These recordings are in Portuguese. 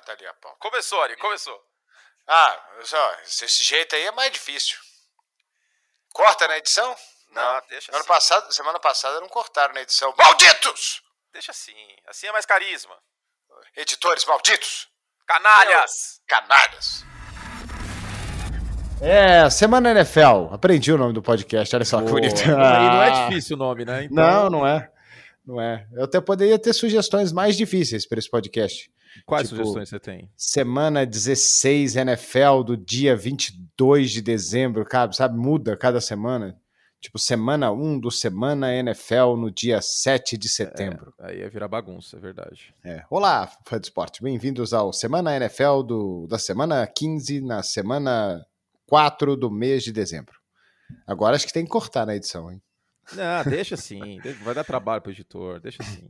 tá, tá ali a pauta. Começou, Ari, começou. Ah, só, desse jeito aí é mais difícil. Corta na edição? Não, deixa Ano assim. passado, semana passada não cortaram na edição. Malditos! Deixa assim. Assim é mais carisma. Editores malditos! Canalhas! Canalhas! É, Semana NFL. Aprendi o nome do podcast, olha só que bonito. Aí não é Ah. difícil o nome, né? Então, Não, não é. Não é. Eu até poderia ter sugestões mais difíceis para esse podcast. Quais tipo, sugestões você tem? Semana 16 NFL do dia 22 de dezembro, sabe? sabe? Muda cada semana. Tipo, semana 1 do Semana NFL no dia 7 de setembro. Aí ia virar bagunça, é verdade. É. Olá, fã de esporte. Bem-vindos ao Semana NFL do, da semana 15 na semana 4 do mês de dezembro. Agora acho que tem que cortar na edição, hein? Não, deixa assim. Vai dar trabalho pro editor, deixa assim.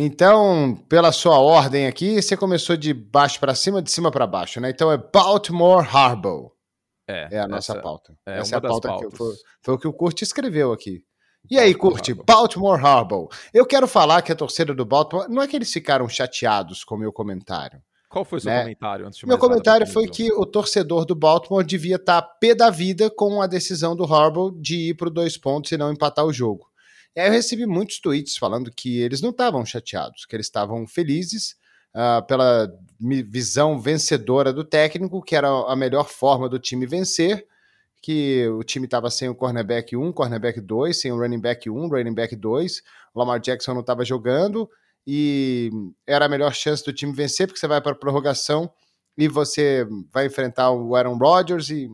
Então, pela sua ordem aqui, você começou de baixo para cima, de cima para baixo, né? Então é Baltimore Harbor. É, É a nossa essa pauta. É Essa é a pauta que foi, foi o que o Curti escreveu aqui. E aí, Harbor. Baltimore Harbor. Eu quero falar que a torcida do Baltimore. Não é que eles ficaram chateados com o meu comentário. Qual foi o seu né? comentário antes de Meu nada, comentário pra foi que o torcedor do Baltimore devia estar pé da vida com a decisão do Harbaugh de ir para dois pontos e não empatar o jogo. E aí eu recebi muitos tweets falando que eles não estavam chateados, que eles estavam felizes ah, pela visão vencedora do técnico, que era a melhor forma do time vencer, que o time estava sem o cornerback 1, cornerback 2, sem o running back 1, running back 2, o Lamar Jackson não estava jogando, e era a melhor chance do time vencer, porque você vai para a prorrogação e você vai enfrentar o Aaron Rodgers e.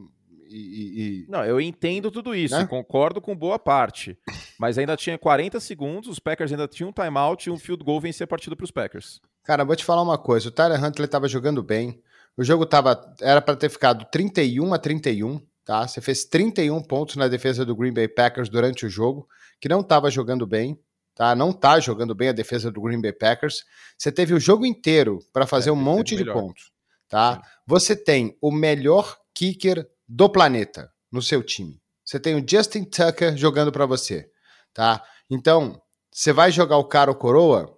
e- e- Não, eu entendo tudo isso, Né? concordo com boa parte. Mas ainda tinha 40 segundos, os Packers ainda tinham um timeout e um field goal vencer a partida para os Packers. Cara, vou te falar uma coisa: o Tyler Huntley estava jogando bem. O jogo tava, era para ter ficado 31 a 31, tá? Você fez 31 pontos na defesa do Green Bay Packers durante o jogo, que não estava jogando bem, tá? Não tá jogando bem a defesa do Green Bay Packers. Você teve o jogo inteiro para fazer É, um teve monte de pontos, tá? Sim. Você tem o melhor kicker do planeta no seu time. Você tem o Justin Tucker jogando para você, tá? Então, você vai jogar o cara ou coroa?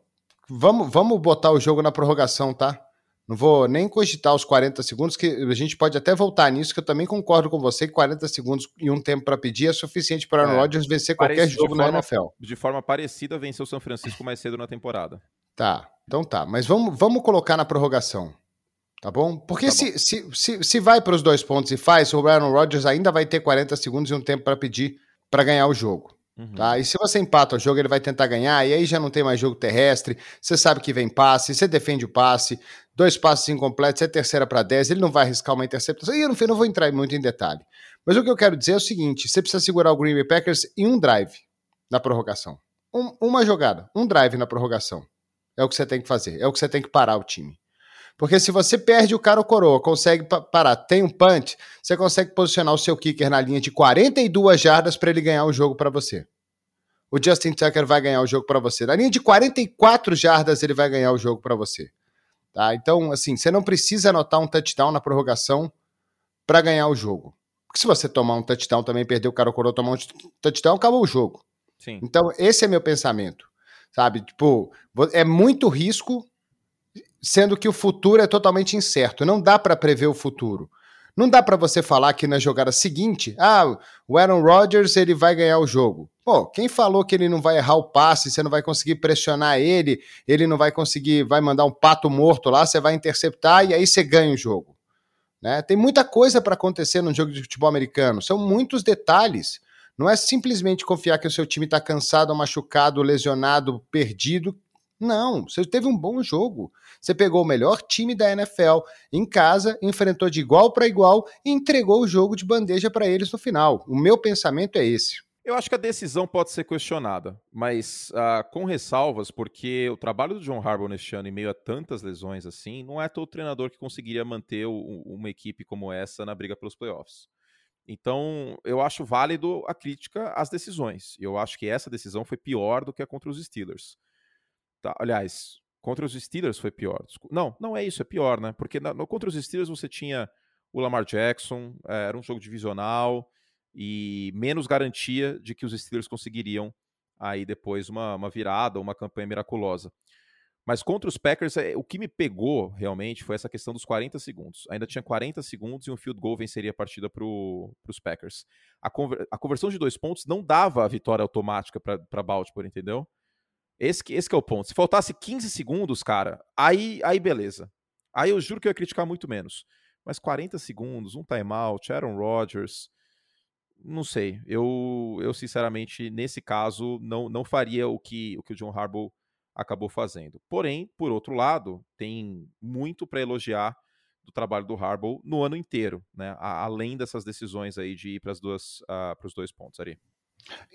Vamos, vamos botar o jogo na prorrogação, tá? Não vou nem cogitar os 40 segundos, que a gente pode até voltar nisso, que eu também concordo com você que 40 segundos e um tempo para pedir é suficiente para o É, Rodgers vencer qualquer jogo na forma- NFL. De forma parecida, venceu o São Francisco mais cedo na temporada. Tá, então tá. Mas vamos, vamos colocar na prorrogação. Tá bom? Porque Tá se, se, se, se vai para os dois pontos e faz, o Aaron Rodgers ainda vai ter 40 segundos e um tempo para pedir para ganhar o jogo. Uhum. Tá? E se você empata o jogo, ele vai tentar ganhar, e aí já não tem mais jogo terrestre. Você sabe que vem passe, você defende o passe, dois passes incompletos, é terceira para 10, ele não vai arriscar uma interceptação. E eu não, não vou entrar muito em detalhe. Mas o que eu quero dizer é o seguinte: você precisa segurar o Green Bay Packers em um drive na prorrogação. Um- uma jogada, um drive na prorrogação. É o que você tem que fazer, é o que você tem que parar o time. Porque se você perde o cara ou coroa, consegue pa- parar, tem um punch, você consegue posicionar o seu kicker na linha de 42 jardas para ele ganhar o jogo para você. O Justin Tucker vai ganhar o jogo para você. Na linha de 44 jardas ele vai ganhar o jogo para você. Tá? Então, assim, você não precisa anotar um touchdown na prorrogação para ganhar o jogo. Porque se você tomar um touchdown também, perder o cara ou coroa, tomar um touchdown, acabou o jogo. Sim. Então, esse é meu pensamento. Sabe? Tipo, é muito risco, sendo que o futuro é totalmente incerto. Não dá para prever o futuro. Não dá para você falar que na jogada seguinte, ah, o Aaron Rodgers ele vai ganhar o jogo. Pô, quem falou que ele não vai errar o passe, você não vai conseguir pressionar ele, ele não vai conseguir, vai mandar um pato morto lá, você vai interceptar e aí você ganha o jogo. Né? Tem muita coisa para acontecer no jogo de futebol americano, são muitos detalhes. Não é simplesmente confiar que o seu time está cansado, machucado, lesionado, perdido. Não, você teve um bom jogo. Você pegou o melhor time da NFL em casa, enfrentou de igual para igual e entregou o jogo de bandeja para eles no final. O meu pensamento é esse. Eu acho que a decisão pode ser questionada, mas ah, com ressalvas, porque o trabalho do John Harbaugh neste ano, em meio a tantas lesões assim, não é todo treinador que conseguiria manter o- uma equipe como essa na briga pelos playoffs. Então, eu acho válido a crítica às decisões. Eu acho que essa decisão foi pior do que a contra os Steelers. Tá, aliás, contra os Steelers foi pior. Não, não é isso, é pior, né? Porque na- no, contra os Steelers você tinha o Lamar Jackson, eh, era um jogo divisional e menos garantia de que os Steelers conseguiriam aí depois uma, uma virada, uma campanha miraculosa. Mas contra os Packers, é, o que me pegou realmente foi essa questão dos 40 segundos. Ainda tinha 40 segundos e um field goal venceria a partida para os Packers. A, conver a, conversão de dois pontos não dava a vitória automática para Baltimore, entendeu? Esse, esse é o ponto. Se faltasse 15 segundos, cara, aí, aí beleza. Aí eu juro que eu ia criticar muito menos. Mas 40 segundos, um timeout, Aaron Rodgers, não sei. Eu, eu sinceramente, nesse caso, não, não faria o que o, que o John Harbaugh acabou fazendo. Porém, por outro lado, tem muito para elogiar do trabalho do Harbaugh no ano inteiro, né? Além dessas decisões aí de ir para uh, os dois pontos ali.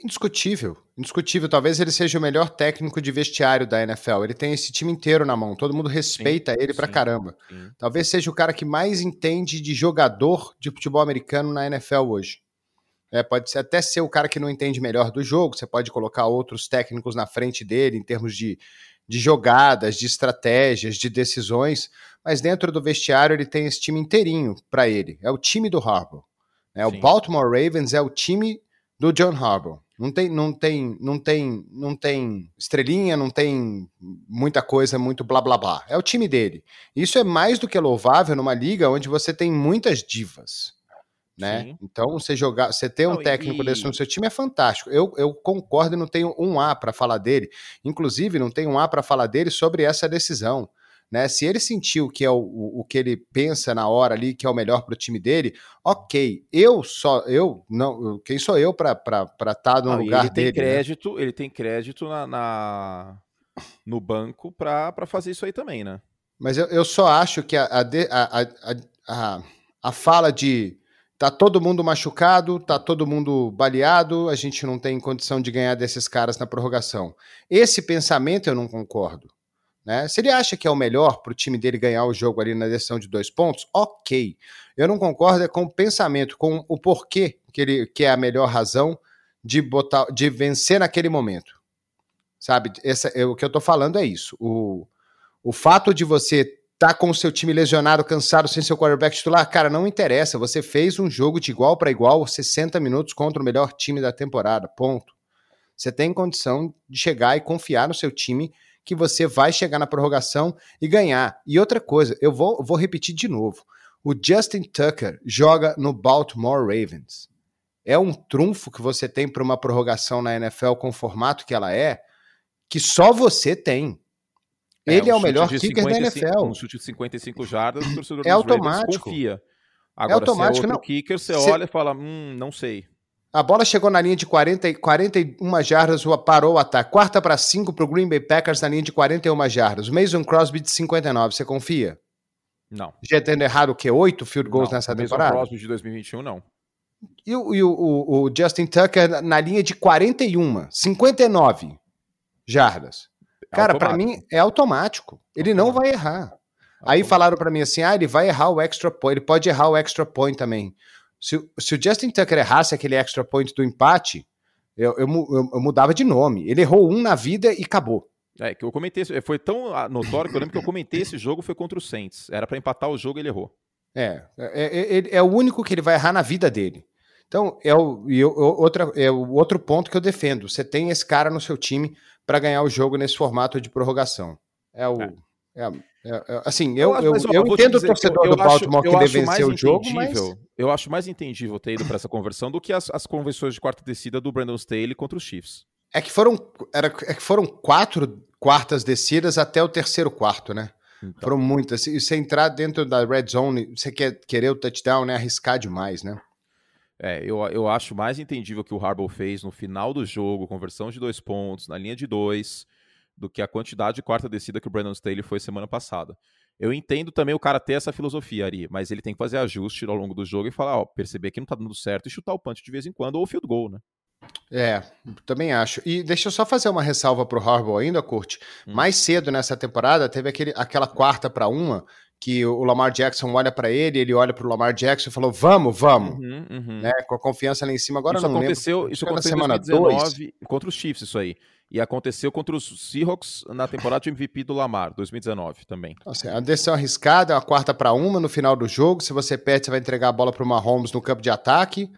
Indiscutível, indiscutível. Talvez ele seja o melhor técnico de vestiário da NFL. Ele tem esse time inteiro na mão, todo mundo respeita sim, ele pra sim, caramba. Sim. Talvez seja o cara que mais entende de jogador de futebol americano na NFL hoje. É, pode ser, até ser o cara que não entende melhor do jogo, você pode colocar outros técnicos na frente dele em termos de, de jogadas, de estratégias, de decisões, mas dentro do vestiário ele tem esse time inteirinho para ele. É o time do Harbaugh. É, o Baltimore Ravens é o time do John Harbaugh. Não tem, não tem, não tem, não tem estrelinha, não tem muita coisa, muito blá blá blá. É o time dele. Isso é mais do que louvável numa liga onde você tem muitas divas né? Sim. Então, você jogar, você ter um não, técnico e... desse no seu time é fantástico. Eu, eu concordo e não tenho um A para falar dele. Inclusive, não tenho um A para falar dele sobre essa decisão. Né? Se ele sentiu que é o, o, que ele pensa na hora ali, que é o melhor para o time dele, ok. Eu só, eu não, quem sou eu para estar tá no não, lugar ele dele? Tem né? crédito, né? Ele tem crédito na, na no banco para fazer isso aí também, né? Mas eu, eu só acho que a, a, a, a, a fala de Tá todo mundo machucado, tá todo mundo baleado, a gente não tem condição de ganhar desses caras na prorrogação. Esse pensamento eu não concordo. Né? Se ele acha que é o melhor para o time dele ganhar o jogo ali na decisão de dois pontos, ok. Eu não concordo é com o pensamento, com o porquê que, ele, que é a melhor razão de, botar, de vencer naquele momento. Sabe? Essa, é, o que eu estou falando é isso. O, o fato de você tá com o seu time lesionado, cansado, sem seu quarterback titular, cara, não interessa. Você fez um jogo de igual para igual, 60 minutos contra o melhor time da temporada. Ponto. Você tem condição de chegar e confiar no seu time que você vai chegar na prorrogação e ganhar. E outra coisa, eu vou, vou repetir de novo. O Justin Tucker joga no Baltimore Ravens. É um trunfo que você tem para uma prorrogação na NFL com o formato que ela é, que só você tem. É, ele é, um é o melhor kicker 55, da NFL. Um chute de 55 jardas, o torcedor é automático. confia. É Agora, é automático, se é outro não. kicker, você se... olha e fala, hum, não sei. A bola chegou na linha de 40, 41 jardas, parou o ataque. Quarta para 5 para o Green Bay Packers na linha de 41 jardas. O Mason Crosby de 59, você confia? Não. Já tendo errado o quê? Oito field goals não, nessa temporada? Mason Crosby de 2021, não. E, o, e o, o, o Justin Tucker na linha de 41, 59 jardas. É Cara, para mim é automático. Ele não vai errar. Aí falaram para mim assim: ah, ele vai errar o extra point, ele pode errar o extra point também. Se, se o Justin Tucker errasse aquele extra point do empate, eu, eu, eu, eu mudava de nome. Ele errou um na vida e acabou. É, que eu comentei, foi tão ah, notório que eu lembro que eu comentei esse jogo foi contra o Saints. Era para empatar o jogo e ele errou. É, é, é, é, é, o único que ele vai errar na vida dele. Então, é o, eu, outra, é o outro ponto que eu defendo. Você tem esse cara no seu time para ganhar o jogo nesse formato de prorrogação. É o. É. É, é, é assim, eu, eu, eu, eu entendo o torcedor do Baltimore que deve vencer o jogo, mas... Eu acho mais entendível ter ido para essa conversão do que as, as convenções de quarta descida do Brandon Staley contra os Chiefs. É que foram, era, é que foram quatro quartas descidas até o terceiro quarto, né? Então. Foram muitas. E você entrar dentro da red zone, você quer querer o touchdown, né? Arriscar demais, né? É, eu, eu acho mais entendível que o Harbaugh fez no final do jogo, conversão de dois pontos, na linha de dois, do que a quantidade de quarta descida que o Brandon Staley foi semana passada. Eu entendo também o cara ter essa filosofia, Ari, mas ele tem que fazer ajuste ao longo do jogo e falar, ó, perceber que não tá dando certo e chutar o punch de vez em quando ou o field goal, né? É, também acho. E deixa eu só fazer uma ressalva pro Harbaugh ainda, Kurt. Hum. Mais cedo nessa temporada teve aquele, aquela quarta para uma que o Lamar Jackson olha para ele, ele olha para o Lamar Jackson e falou: "Vamos, vamos", uhum, uhum. né? Com a confiança lá em cima. Agora isso não aconteceu, lembro. isso aconteceu semana 2019 contra os Chiefs isso aí. E aconteceu contra os Seahawks na temporada de MVP do Lamar, 2019 também. Assim, a decisão arriscada, a quarta para uma no final do jogo. Se você perde, você vai entregar a bola para o Mahomes no campo de ataque,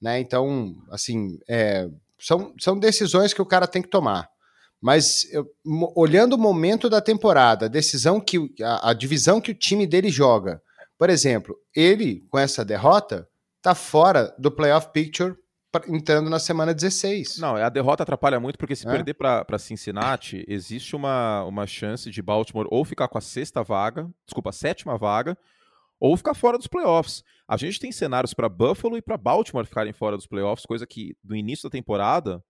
né? Então, assim, é, são, são decisões que o cara tem que tomar. Mas eu, olhando o momento da temporada, a decisão que a, a, divisão que o time dele joga, por exemplo, ele com essa derrota tá fora do playoff picture entrando na semana 16. Não, a derrota atrapalha muito porque se é? perder para Cincinnati, existe uma, uma chance de Baltimore ou ficar com a sexta vaga, desculpa, a sétima vaga, ou ficar fora dos playoffs. A gente tem cenários para Buffalo e para Baltimore ficarem fora dos playoffs, coisa que no início da temporada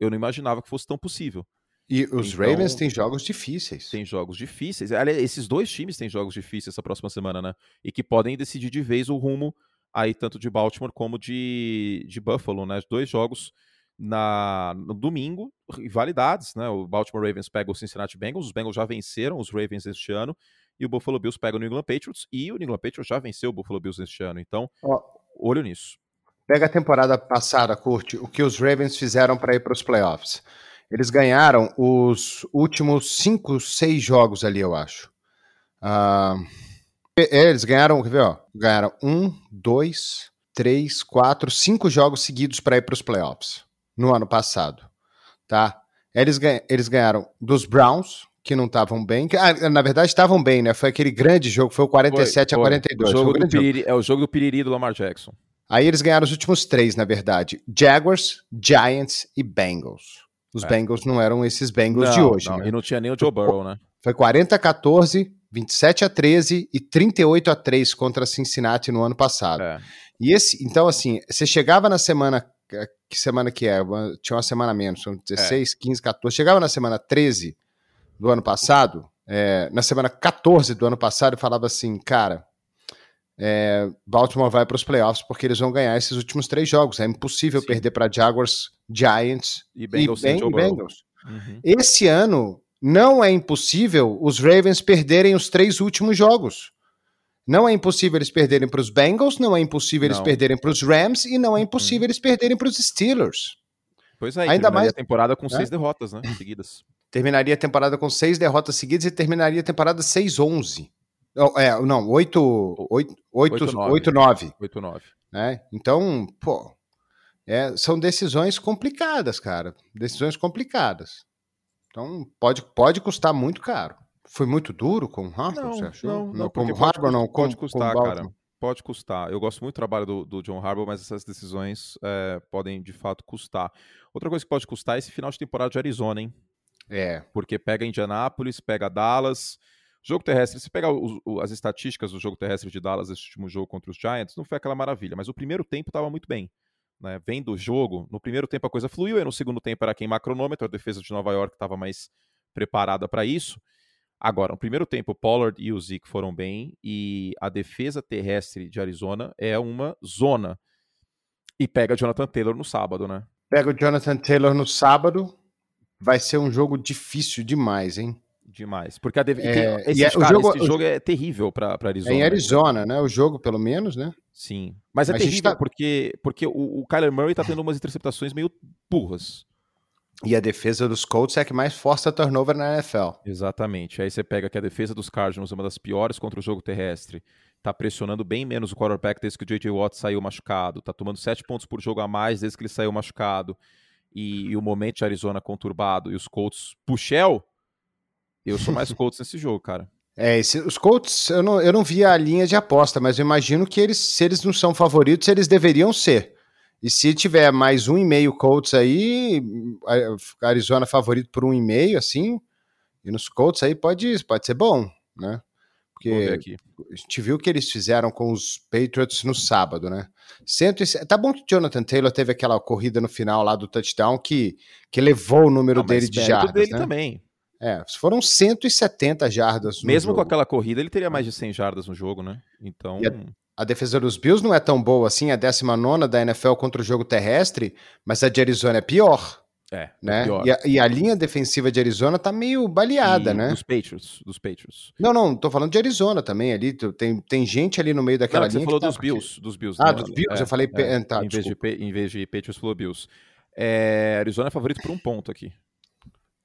eu não imaginava que fosse tão possível. E os então, Ravens têm jogos difíceis. Tem jogos difíceis. Aliás, esses dois times têm jogos difíceis essa próxima semana, né? E que podem decidir de vez o rumo aí tanto de Baltimore como de, de Buffalo, né? Dois jogos na, no domingo, rivalidades, né? O Baltimore Ravens pega o Cincinnati Bengals, os Bengals já venceram os Ravens este ano, e o Buffalo Bills pega o New England Patriots, e o New England Patriots já venceu o Buffalo Bills este ano. Então, Ó, olho nisso. Pega a temporada passada, curte, o que os Ravens fizeram para ir para os playoffs. Eles ganharam os últimos cinco, seis jogos ali, eu acho. Uh, eles ganharam, quer ver, ó, ganharam um, dois, três, quatro, cinco jogos seguidos para ir para os playoffs no ano passado, tá? Eles, ganha, eles ganharam dos Browns, que não estavam bem. Que, ah, na verdade, estavam bem, né? Foi aquele grande jogo, foi o 47 foi, foi. a 42. O jogo do piriri, jogo. É o jogo do Piriri do Lamar Jackson. Aí eles ganharam os últimos três, na verdade: Jaguars, Giants e Bengals. Os é. Bengals não eram esses Bengals não, de hoje. Não, né? E não tinha nem o Joe Burrow, né? Foi 40 a 14, 27 a 13 e 38 a 3 contra Cincinnati no ano passado. É. E esse, então, assim, você chegava na semana. Que semana que é? Tinha uma semana menos, são 16, é. 15, 14. Chegava na semana 13 do ano passado, é, na semana 14 do ano passado, e falava assim, cara, é, Baltimore vai para os playoffs porque eles vão ganhar esses últimos três jogos. É impossível Sim. perder para Jaguars, Giants e Bengals. E Bengals. Uhum. Esse ano não é impossível os Ravens perderem os três últimos jogos. Não é impossível eles perderem para os Bengals, não é impossível não. eles perderem para os Rams e não é uhum. impossível uhum. eles perderem para os Steelers. Pois é, ainda mais a temporada com é. seis derrotas, né, seguidas. Terminaria a temporada com seis derrotas seguidas e terminaria a temporada 6-11. É, não, 8, 8, 8, 8, 9. 8, 9. Né? Então, pô, é, são decisões complicadas, cara. Decisões complicadas. Então, pode, pode custar muito caro. Foi muito duro com o Harbour, não, você achou? Não, não, com o Harbour, não. Pode com, custar, com cara. Pode custar. Eu gosto muito do trabalho do, do John Harbour, mas essas decisões é, podem, de fato, custar. Outra coisa que pode custar é esse final de temporada de Arizona, hein? É. Porque pega Indianápolis, pega Dallas Jogo terrestre, se pegar as estatísticas do jogo terrestre de Dallas, esse último jogo contra os Giants, não foi aquela maravilha, mas o primeiro tempo estava muito bem. Né? Vendo o jogo, no primeiro tempo a coisa fluiu, e no segundo tempo era queimar cronômetro, a defesa de Nova York estava mais preparada para isso. Agora, no primeiro tempo, Pollard e o Zeke foram bem, e a defesa terrestre de Arizona é uma zona. E pega Jonathan Taylor no sábado, né? Pega o Jonathan Taylor no sábado, vai ser um jogo difícil demais, hein? Demais. Porque a Dev... é, esse, é, cara, jogo, esse jogo é terrível para Arizona. É em Arizona, né? O jogo, pelo menos, né? Sim. Mas é Mas terrível tá... porque, porque o, o Kyler Murray tá tendo umas interceptações meio burras. E a defesa dos Colts é a que mais força turnover na NFL. Exatamente. Aí você pega que a defesa dos Cardinals é uma das piores contra o jogo terrestre. Tá pressionando bem menos o quarterback desde que o J.J. Watt saiu machucado. Tá tomando sete pontos por jogo a mais desde que ele saiu machucado. E, e o momento de Arizona conturbado. E os Colts, puxel, eu sou mais Colts nesse jogo, cara. É, esse, os Colts, eu não, eu não vi a linha de aposta, mas eu imagino que eles, se eles não são favoritos, eles deveriam ser. E se tiver mais um e meio Colts aí, Arizona favorito por um e meio, assim, e nos Colts aí pode, pode ser bom, né? Porque a gente viu o que eles fizeram com os Patriots no sábado, né? Cento e... Tá bom que o Jonathan Taylor teve aquela corrida no final lá do touchdown que, que levou o número ah, dele de jardas, dele né? também. É, foram 170 jardas. Mesmo jogo. com aquela corrida, ele teria mais de 100 jardas no jogo, né? Então. A, a, defesa dos Bills não é tão boa assim, a 19 da NFL contra o jogo terrestre, mas a de Arizona é pior. É, é né? É pior. E, a, e, a, linha defensiva de Arizona tá meio baleada, e né? Dos Patriots, dos Patriots. Não, não, tô falando de Arizona também ali. Tem, tem gente ali no meio daquela não, linha. Você falou dos tá... Bills, dos Bills. Ah, né? dos Bills, é, eu falei. É, tá, em, vez de, em vez de Patriots, falou Bills. É, Arizona é favorito por um ponto aqui.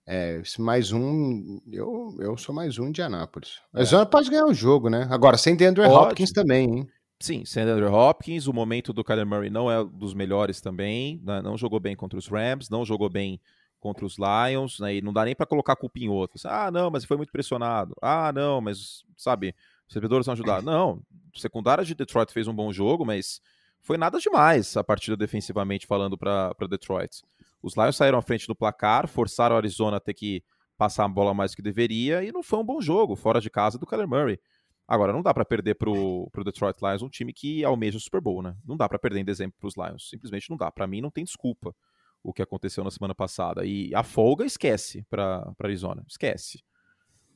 É, mais um. Eu, eu sou mais um de Anápolis. A Arizona é. pode ganhar o jogo, né? Agora, sem DeAndre pode. Hopkins também, hein? Sim, sem DeAndre Hopkins. O momento do Kyler Murray não é dos melhores também. Né? Não jogou bem contra os Rams, não jogou bem contra os Lions, né? E não dá nem para colocar culpa em outro. Ah, não, mas foi muito pressionado. Ah, não, mas, sabe, os servidores não ajudaram. Não, secundária de Detroit fez um bom jogo, mas foi nada demais a partida defensivamente falando para Detroit. Os Lions saíram à frente do placar, forçaram o Arizona a ter que passar a bola mais do que deveria e não foi um bom jogo, fora de casa do Kyler Murray. Agora, não dá para perder pro, pro Detroit Lions, um time que almeja o Super Bowl, né? Não dá para perder em dezembro pros Lions. Simplesmente não dá. Para mim, não tem desculpa o que aconteceu na semana passada. E a folga esquece para Arizona. Esquece.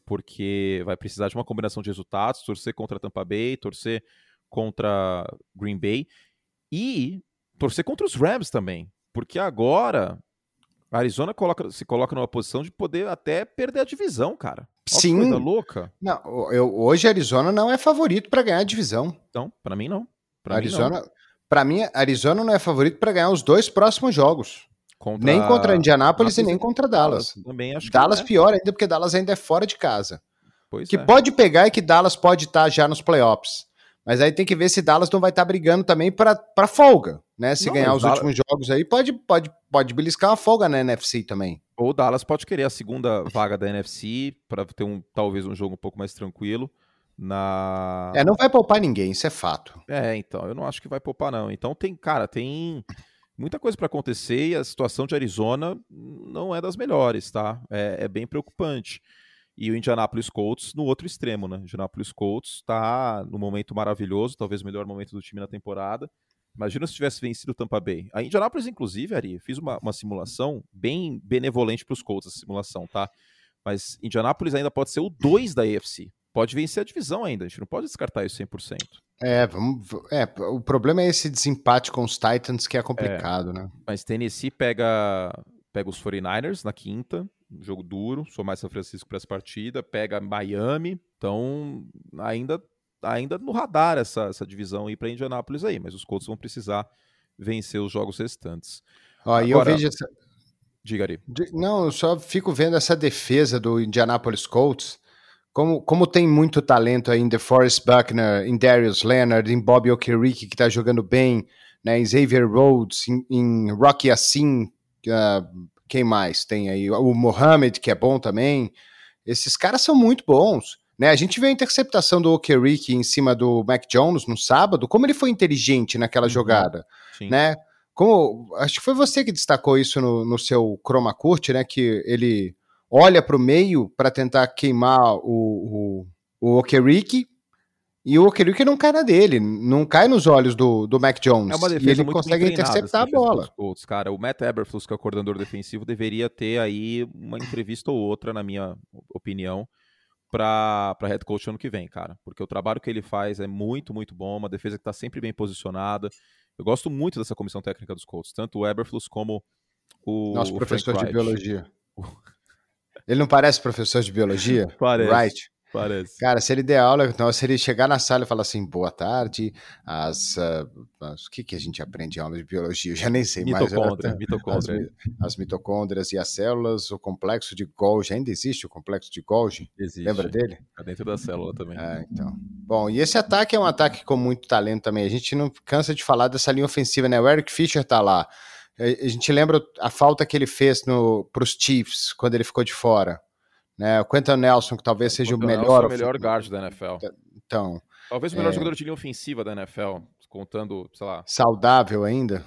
Porque vai precisar de uma combinação de resultados, torcer contra Tampa Bay, torcer contra Green Bay e torcer contra os Rams também. Porque agora a Arizona coloca, se coloca numa posição de poder até perder a divisão, cara. Olha Sim. Coisa louca. Não, eu, hoje a Arizona não é favorito para ganhar a divisão. Então, para mim não. Pra Arizona, para mim, Arizona não é favorito para ganhar os dois próximos jogos. Contra... Nem contra Indianápolis e nem contra Dallas. Dallas. Também acho Dallas é. pior ainda porque Dallas ainda é fora de casa. Pois que é. pode pegar e que Dallas pode estar tá já nos playoffs. Mas aí tem que ver se Dallas não vai estar tá brigando também para folga, né? Se Não, ganhar os Dallas- últimos jogos aí, pode, pode, pode beliscar uma folga na NFC também. Ou o Dallas pode querer a segunda vaga da NFC para ter um talvez um jogo um pouco mais tranquilo na É, não vai poupar ninguém, isso é fato. É, então, eu não acho que vai poupar, não. Então tem, cara, tem muita coisa para acontecer e a situação de Arizona não é das melhores, tá? É, é bem preocupante. E o Indianapolis Colts no outro extremo, né? O Indianapolis Colts tá no momento maravilhoso, talvez o melhor momento do time na temporada. Imagina se tivesse vencido o Tampa Bay. A Indianapolis, inclusive, Ari, fiz uma, uma simulação bem benevolente para os Colts, essa simulação, tá? Mas Indianapolis ainda pode ser o 2 da AFC. Pode vencer a divisão ainda, a gente não pode descartar isso 100%. É, vamos, é, o problema é esse desempate com os Titans que é complicado, né? Mas Tennessee pega, pega os 49ers na quinta, jogo duro, sou mais São Francisco para essa partida, pega Miami, então ainda, ainda no radar essa, essa divisão aí para Indianápolis aí, mas os Colts vão precisar vencer os jogos restantes. Ó, eu vejo essa, Diga aí. Não, eu só fico vendo essa defesa do Indianapolis Colts. Como, como tem muito talento aí em DeForest Buckner, em Darius Leonard, em Bobby Okereke, que tá jogando bem, né, em Xavier Rhodes, em, em Rocky Assim, ah, quem mais tem aí? O Mohamed, que é bom também. Esses caras são muito bons. Né? A gente vê a interceptação do Okereke em cima do Mac Jones no sábado, como ele foi inteligente naquela Uhum. jogada Sim. né? Como acho que foi você que destacou isso no, no seu Chroma Curte, né? Que ele olha para o meio para tentar queimar o, o, o Okereke e o Okereke não cai na dele, não cai nos olhos do, do Mac Jones. É uma e defesa ele muito consegue interceptar a essa defesa bola. Colts, cara. O Matt Eberflus, que é o coordenador defensivo, deveria ter aí uma entrevista ou outra, na minha opinião, para head coach ano que vem, cara. Porque o trabalho que ele faz é muito, muito bom, uma defesa que está sempre bem posicionada. Eu gosto muito dessa comissão técnica dos Colts, tanto o Eberflus como o Nosso o professor de biologia. Ele não parece professor de biologia? Parece. Right. Parece. Cara, se ele der aula, então, se ele chegar na sala e falar assim, boa tarde, as, ah, as- o que, que a gente aprende em aula de biologia? Eu já nem sei mais. eu Mitocôndria, até- mitocôndria. As, as mitocôndrias e as células, o complexo de Golgi. Ainda existe o complexo de Golgi? Existe. Lembra dele? Tá dentro da célula também. É, então. Bom, e esse ataque é um ataque com muito talento também. A gente não cansa de falar dessa linha ofensiva, né? O Eric Fischer tá lá. A gente lembra a falta que ele fez para os Chiefs quando ele ficou de fora. Né? O Quentin Nelson, que talvez seja o Nelson melhor. é o melhor guard da NFL. Então, Talvez o melhor É. jogador de linha ofensiva da NFL, contando, sei lá, saudável ainda.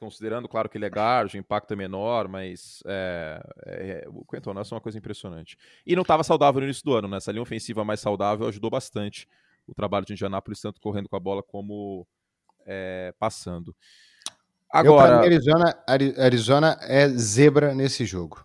considerando, claro, que ele é guard, o impacto é menor, mas é, é, o Quentin Nelson é uma coisa impressionante. E não estava saudável no início do ano, né? Essa linha ofensiva mais saudável ajudou bastante o trabalho de Indianapolis, tanto correndo com a bola como é, passando. Eu, Agora, mim, Arizona, Ari- Arizona é zebra nesse jogo.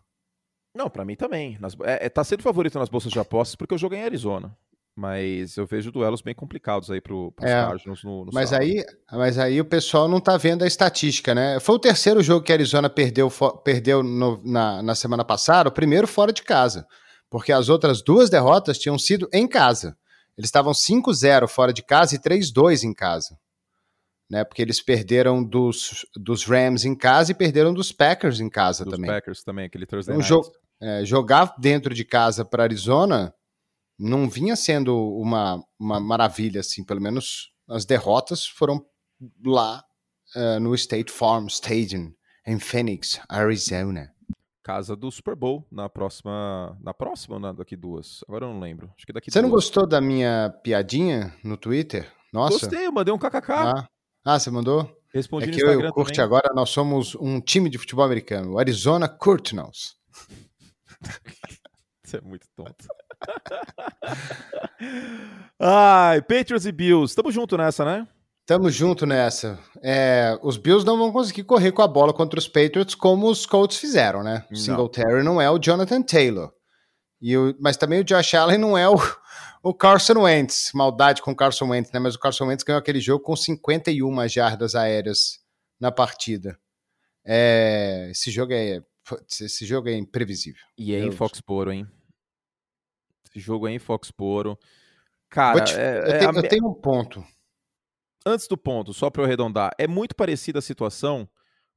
Não, para mim também. Nas, é, é, tá sendo favorito nas bolsas de apostas porque eu joguei em Arizona. Mas eu vejo duelos bem complicados aí pro, pros É, Cardinals no, no Mas sábado. aí, mas aí o pessoal não tá vendo a estatística, né? Foi o terceiro jogo que a Arizona perdeu, perdeu no- na, na semana passada, o primeiro fora de casa. Porque as outras duas derrotas tinham sido em casa. Eles estavam 5-0 fora de casa e 3-2 em casa. Né? Porque eles perderam dos, dos Rams em casa e perderam dos Packers em casa dos também. Packers também, aquele Thursday Um night. jogo, é, jogar dentro de casa para Arizona não vinha sendo uma, uma maravilha, assim. Pelo menos as derrotas foram lá eh, no State Farm Stadium, em Phoenix, Arizona. casa do Super Bowl na próxima. Na próxima ou na, daqui duas? Agora eu não lembro. Acho que daqui Você não duas. gostou da minha piadinha no Twitter? Nossa. Gostei, eu mandei um kkk. Ah, ah, você mandou? Respondi É que eu e o Kurt também. agora nós somos um time de futebol americano, o Arizona Cardinals. Você é muito tonto. Ai, Patriots e Bills. Tamo junto nessa, né? Tamo junto nessa. É, os Bills não vão conseguir correr com a bola contra os Patriots como os Colts fizeram, né? O. Singletary não é o Jonathan Taylor. E o, mas também o Josh Allen não é o, o Carson Wentz. Maldade com o Carson Wentz, né? Mas o Carson Wentz ganhou aquele jogo com 51 jardas aéreas na partida. É, esse jogo é putz, esse jogo é imprevisível. E é em Foxboro, hein? Esse jogo é em Foxboro. Cara, te- é- eu, é tenho, a eu tenho um ponto. antes do ponto, só para eu arredondar, é muito parecida a situação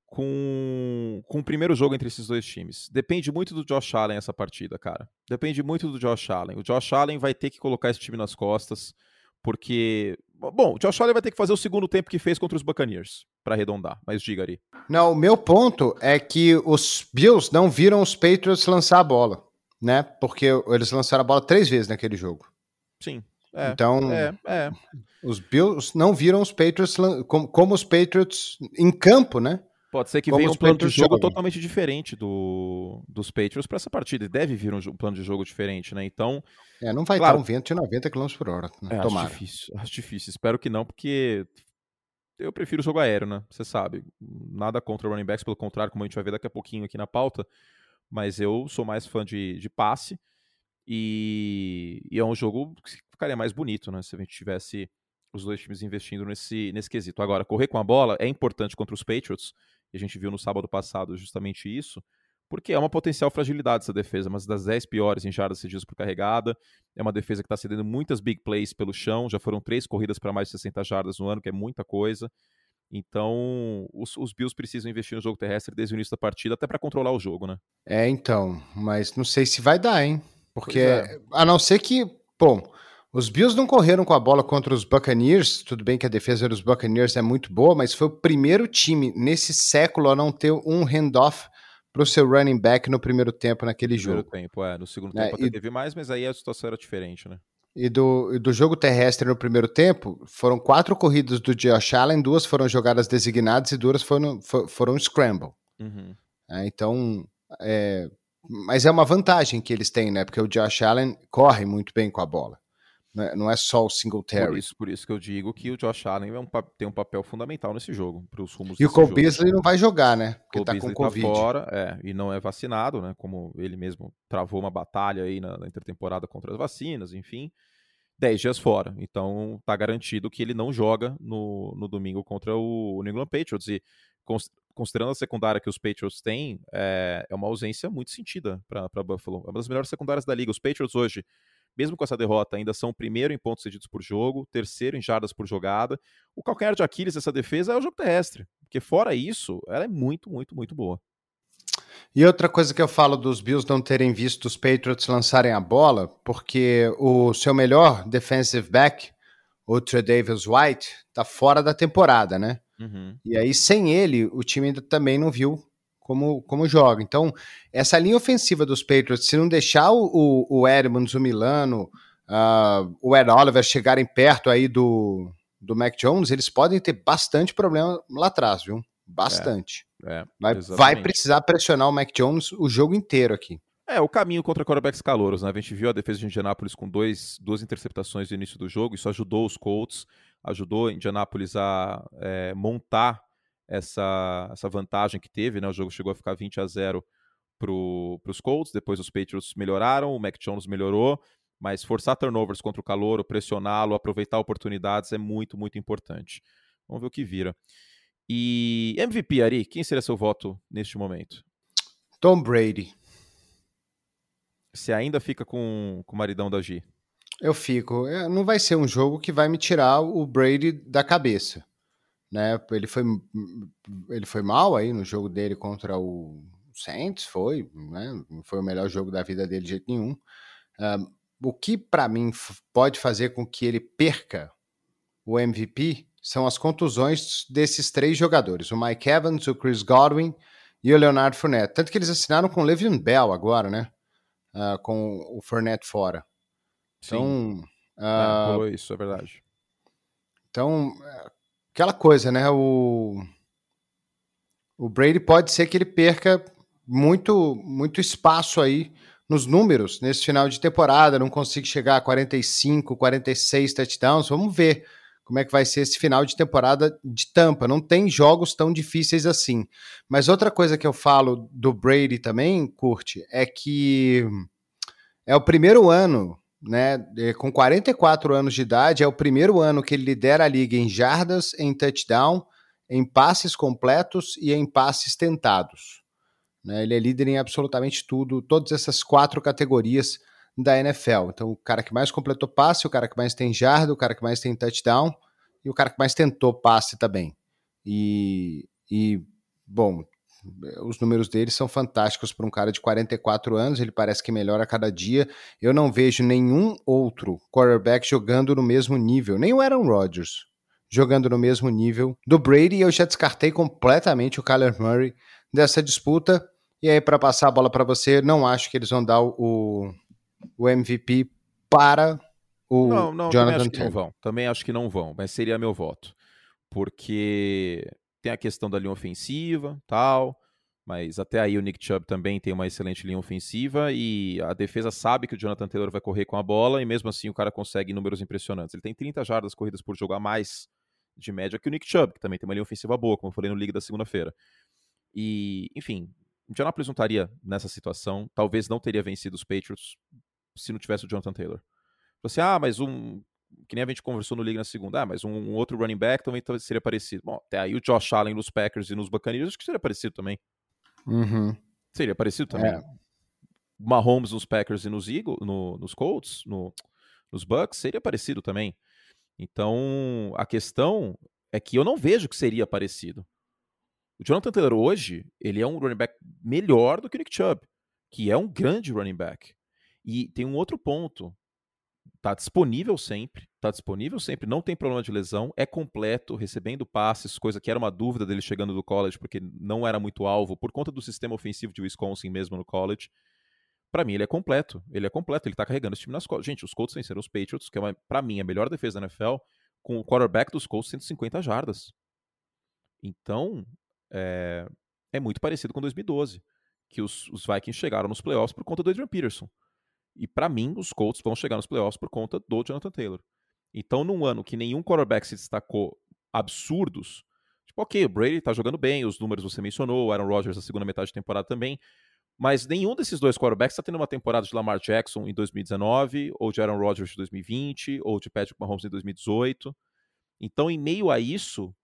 com, com o primeiro jogo entre esses dois times. Depende muito do Josh Allen essa partida, cara. Depende muito do Josh Allen. O Josh Allen vai ter que colocar esse time nas costas, porque. Bom, o Josh Allen vai ter que fazer o segundo tempo que fez contra os Buccaneers, para arredondar. Mas diga aí. Não, o meu ponto é que os Bills não viram os Patriots lançar a bola, né? Porque eles lançaram a bola três vezes naquele jogo. Sim. É, então, é, é. os Bills não viram os Patriots como, como os Patriots em campo, né? Pode ser que Como venha um plano de Patriots jogo jogam. totalmente diferente do, dos Patriots para essa partida. Deve vir um, um plano de jogo diferente, né? Então, É, não vai Claro. estar um vento de 90 km por hora. Né? É, acho Tomara. difícil, acho difícil. Espero que não, porque eu prefiro o jogo aéreo, né? Você sabe. Nada contra running backs, pelo contrário, como a gente vai ver daqui a pouquinho aqui na pauta. Mas eu sou mais fã de, de passe. E, e é um jogo que ficaria mais bonito, né? Se a gente tivesse os dois times investindo nesse, nesse quesito. Agora, correr com a bola é importante contra os Patriots. E a gente viu no sábado passado justamente isso. Porque é uma potencial fragilidade essa defesa, mas das 10 piores em jardas cedidas por carregada. É uma defesa que está cedendo muitas big plays pelo chão. Já foram três corridas para mais de 60 jardas no ano, que é muita coisa. Então, os, os Bills precisam investir no jogo terrestre desde o início da partida, até para controlar o jogo, né? É, então, mas não sei se vai dar, hein? Porque, é. a não ser que, bom, os Bills não correram com a bola contra os Buccaneers, tudo bem que a defesa dos Buccaneers é muito boa, mas foi o primeiro time nesse século a não ter um handoff para o seu running back no primeiro tempo naquele No primeiro jogo. tempo, é. No segundo É, tempo até e- teve mais, mas aí a situação era diferente, né? E do, e do jogo terrestre no primeiro tempo, foram quatro corridas do Josh Allen, duas foram jogadas designadas e duas foram, fo- foram scramble. Uhum. né? Então, é, mas é uma vantagem que eles têm, né? Porque o Josh Allen corre muito bem com a bola. Não é, não é só o Por Singletary. isso, por isso que eu digo que o Josh Allen é um tem um papel fundamental nesse jogo, para os rumos E o Cole. Beasley não vai jogar, né? Porque tá Beasley com Covid. fora, é, e não é vacinado, né? Como ele mesmo travou uma batalha aí na, na intertemporada contra as vacinas, enfim. 10 dias fora. Então tá garantido que ele não joga no, no domingo contra o New England Patriots. E cons- considerando a secundária que os Patriots têm, é, é uma ausência muito sentida para Buffalo. É uma das melhores secundárias da liga. Os Patriots hoje, mesmo com essa derrota, ainda são o primeiro em pontos cedidos por jogo, terceiro em jardas por jogada. O calcanhar de Aquiles dessa defesa é o jogo terrestre. Porque fora isso, ela é muito, muito, muito boa. E outra coisa que eu falo dos Bills não terem visto os Patriots lançarem a bola, porque o seu melhor defensive back, o Tredavious White, tá fora da temporada, né? Uhum. E aí, sem ele, o time ainda também não viu como, como joga. Então, essa linha ofensiva dos Patriots, se não deixar o, o, o Edmonds, o Milano, ah, o Ed Oliver chegarem perto aí do, do Mac Jones, eles podem ter bastante problema lá atrás, viu? Bastante. É, Vai, vai exatamente. precisar pressionar o Mac Jones o jogo inteiro aqui. É, o caminho contra quarterbacks calouros, né? A gente viu a defesa de Indianápolis com dois, duas interceptações no início do jogo, isso ajudou os Colts, ajudou Indianápolis a é, montar essa, essa vantagem que teve, né? O jogo chegou a ficar 20 a 0 para os Colts, depois os Patriots melhoraram, o Mac Jones melhorou, mas forçar turnovers contra o calouro, pressioná-lo, aproveitar oportunidades é muito, muito importante. Vamos ver o que vira. E MVP, Ari, quem seria seu voto neste momento? Tom Brady. Você ainda fica com, com o maridão da G? Eu fico. é, Não vai ser um jogo que vai me tirar o Brady da cabeça. Né? Ele, foi, ele foi mal aí no jogo dele contra o Saints, foi. Né? Não foi o melhor jogo da vida dele de jeito nenhum. Ah, o que para mim pode fazer com que ele perca o MVP são as contusões desses três jogadores: o Mike Evans, o Chris Godwin e o Leonardo Fournette. Tanto que eles assinaram com o Le'Veon Bell agora, né? Uh, com o Fournette fora. Então, uh, é, isso, é verdade. Então, aquela coisa, né? O, o Brady pode ser que ele perca muito, muito espaço aí nos números nesse final de temporada, não consiga chegar a 45, 46 touchdowns. Vamos ver como é que vai ser esse final de temporada de Tampa. Não tem jogos tão difíceis assim. Mas outra coisa que eu falo do Brady também, Curte, é que é o primeiro ano, né? Com 44 anos de idade, é o primeiro ano que ele lidera a liga em jardas, em touchdown, em passes completos e em passes tentados. Né? Ele é líder em absolutamente tudo, todas essas quatro categorias da NFL. Então, o cara que mais completou passe, o cara que mais tem jarda, o cara que mais tem touchdown e o cara que mais tentou passe também. E, e bom, os números dele são fantásticos para um cara de 44 anos, ele parece que melhora a cada dia. Eu não vejo nenhum outro quarterback jogando no mesmo nível, nem o Aaron Rodgers jogando no mesmo nível do Brady, e eu já descartei completamente o Kyler Murray dessa disputa. E aí, para passar a bola para você, não acho que eles vão dar o, o MVP para o não, não, Jonathan também acho que não vão. Também acho que não vão, mas seria meu voto. Porque tem a questão da linha ofensiva, tal, mas até aí o Nick Chubb também tem uma excelente linha ofensiva e a defesa sabe que o Jonathan Taylor vai correr com a bola e mesmo assim o cara consegue números impressionantes. Ele tem 30 jardas corridas por jogo a mais de média que o Nick Chubb, que também tem uma linha ofensiva boa, como eu falei no Liga da segunda-feira. E, enfim, Indianapolis não estaria nessa situação, talvez não teria vencido os Patriots se não tivesse o Jonathan Taylor. Você, assim, ah, mas um. Que nem a gente conversou no Liga na segunda, ah, mas um, um outro running back também seria parecido. Bom, até aí o Josh Allen nos Packers e nos Buccaneers, acho que seria parecido também. Uhum. Seria parecido também. É. Mahomes nos Packers e nos Eagles, no, nos Colts, no, nos Bucks, seria parecido também. Então, a questão é que eu não vejo que seria parecido. O Jonathan Taylor hoje, ele é um running back melhor do que o Nick Chubb, que é um grande running back. E tem um outro ponto. Tá disponível sempre, tá disponível sempre, não tem problema de lesão, é completo, recebendo passes, coisa que era uma dúvida dele chegando do college, porque não era muito alvo, por conta do sistema ofensivo de Wisconsin mesmo no college. Para mim, ele é completo. Ele é completo, ele tá carregando esse time nas costas. Gente, os Colts venceram os Patriots, que é, para mim, a melhor defesa da NFL, com o quarterback dos Colts 150 jardas. Então, é, é muito parecido com 2012, que os, os, Vikings chegaram nos playoffs por conta do Adrian Peterson. E para mim, os Colts vão chegar nos playoffs por conta do Jonathan Taylor. Então, num ano que nenhum quarterback se destacou absurdos, tipo, ok, o Brady tá jogando bem, os números você mencionou, o Aaron Rodgers na segunda metade de temporada também, mas nenhum desses dois quarterbacks está tendo uma temporada de Lamar Jackson em 2019, ou de Aaron Rodgers em 2020, ou de Patrick Mahomes em 2018. Então, em meio a isso,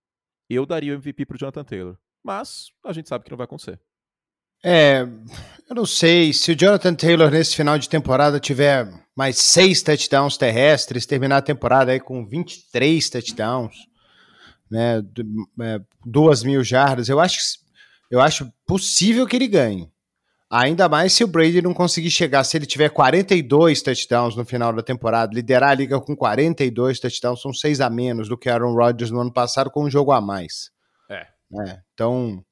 eu daria o MVP para Jonathan Taylor mas a gente sabe que não vai acontecer. É, eu não sei. Se o Jonathan Taylor nesse final de temporada tiver mais seis touchdowns terrestres, terminar a temporada aí com 23 touchdowns, né, é, duas mil jardas, eu acho, eu acho possível que ele ganhe. Ainda mais se o Brady não conseguir chegar, se ele tiver 42 touchdowns no final da temporada, liderar a liga com 42 touchdowns, são seis a menos do que Aaron Rodgers no ano passado com um jogo a mais. Né? Então,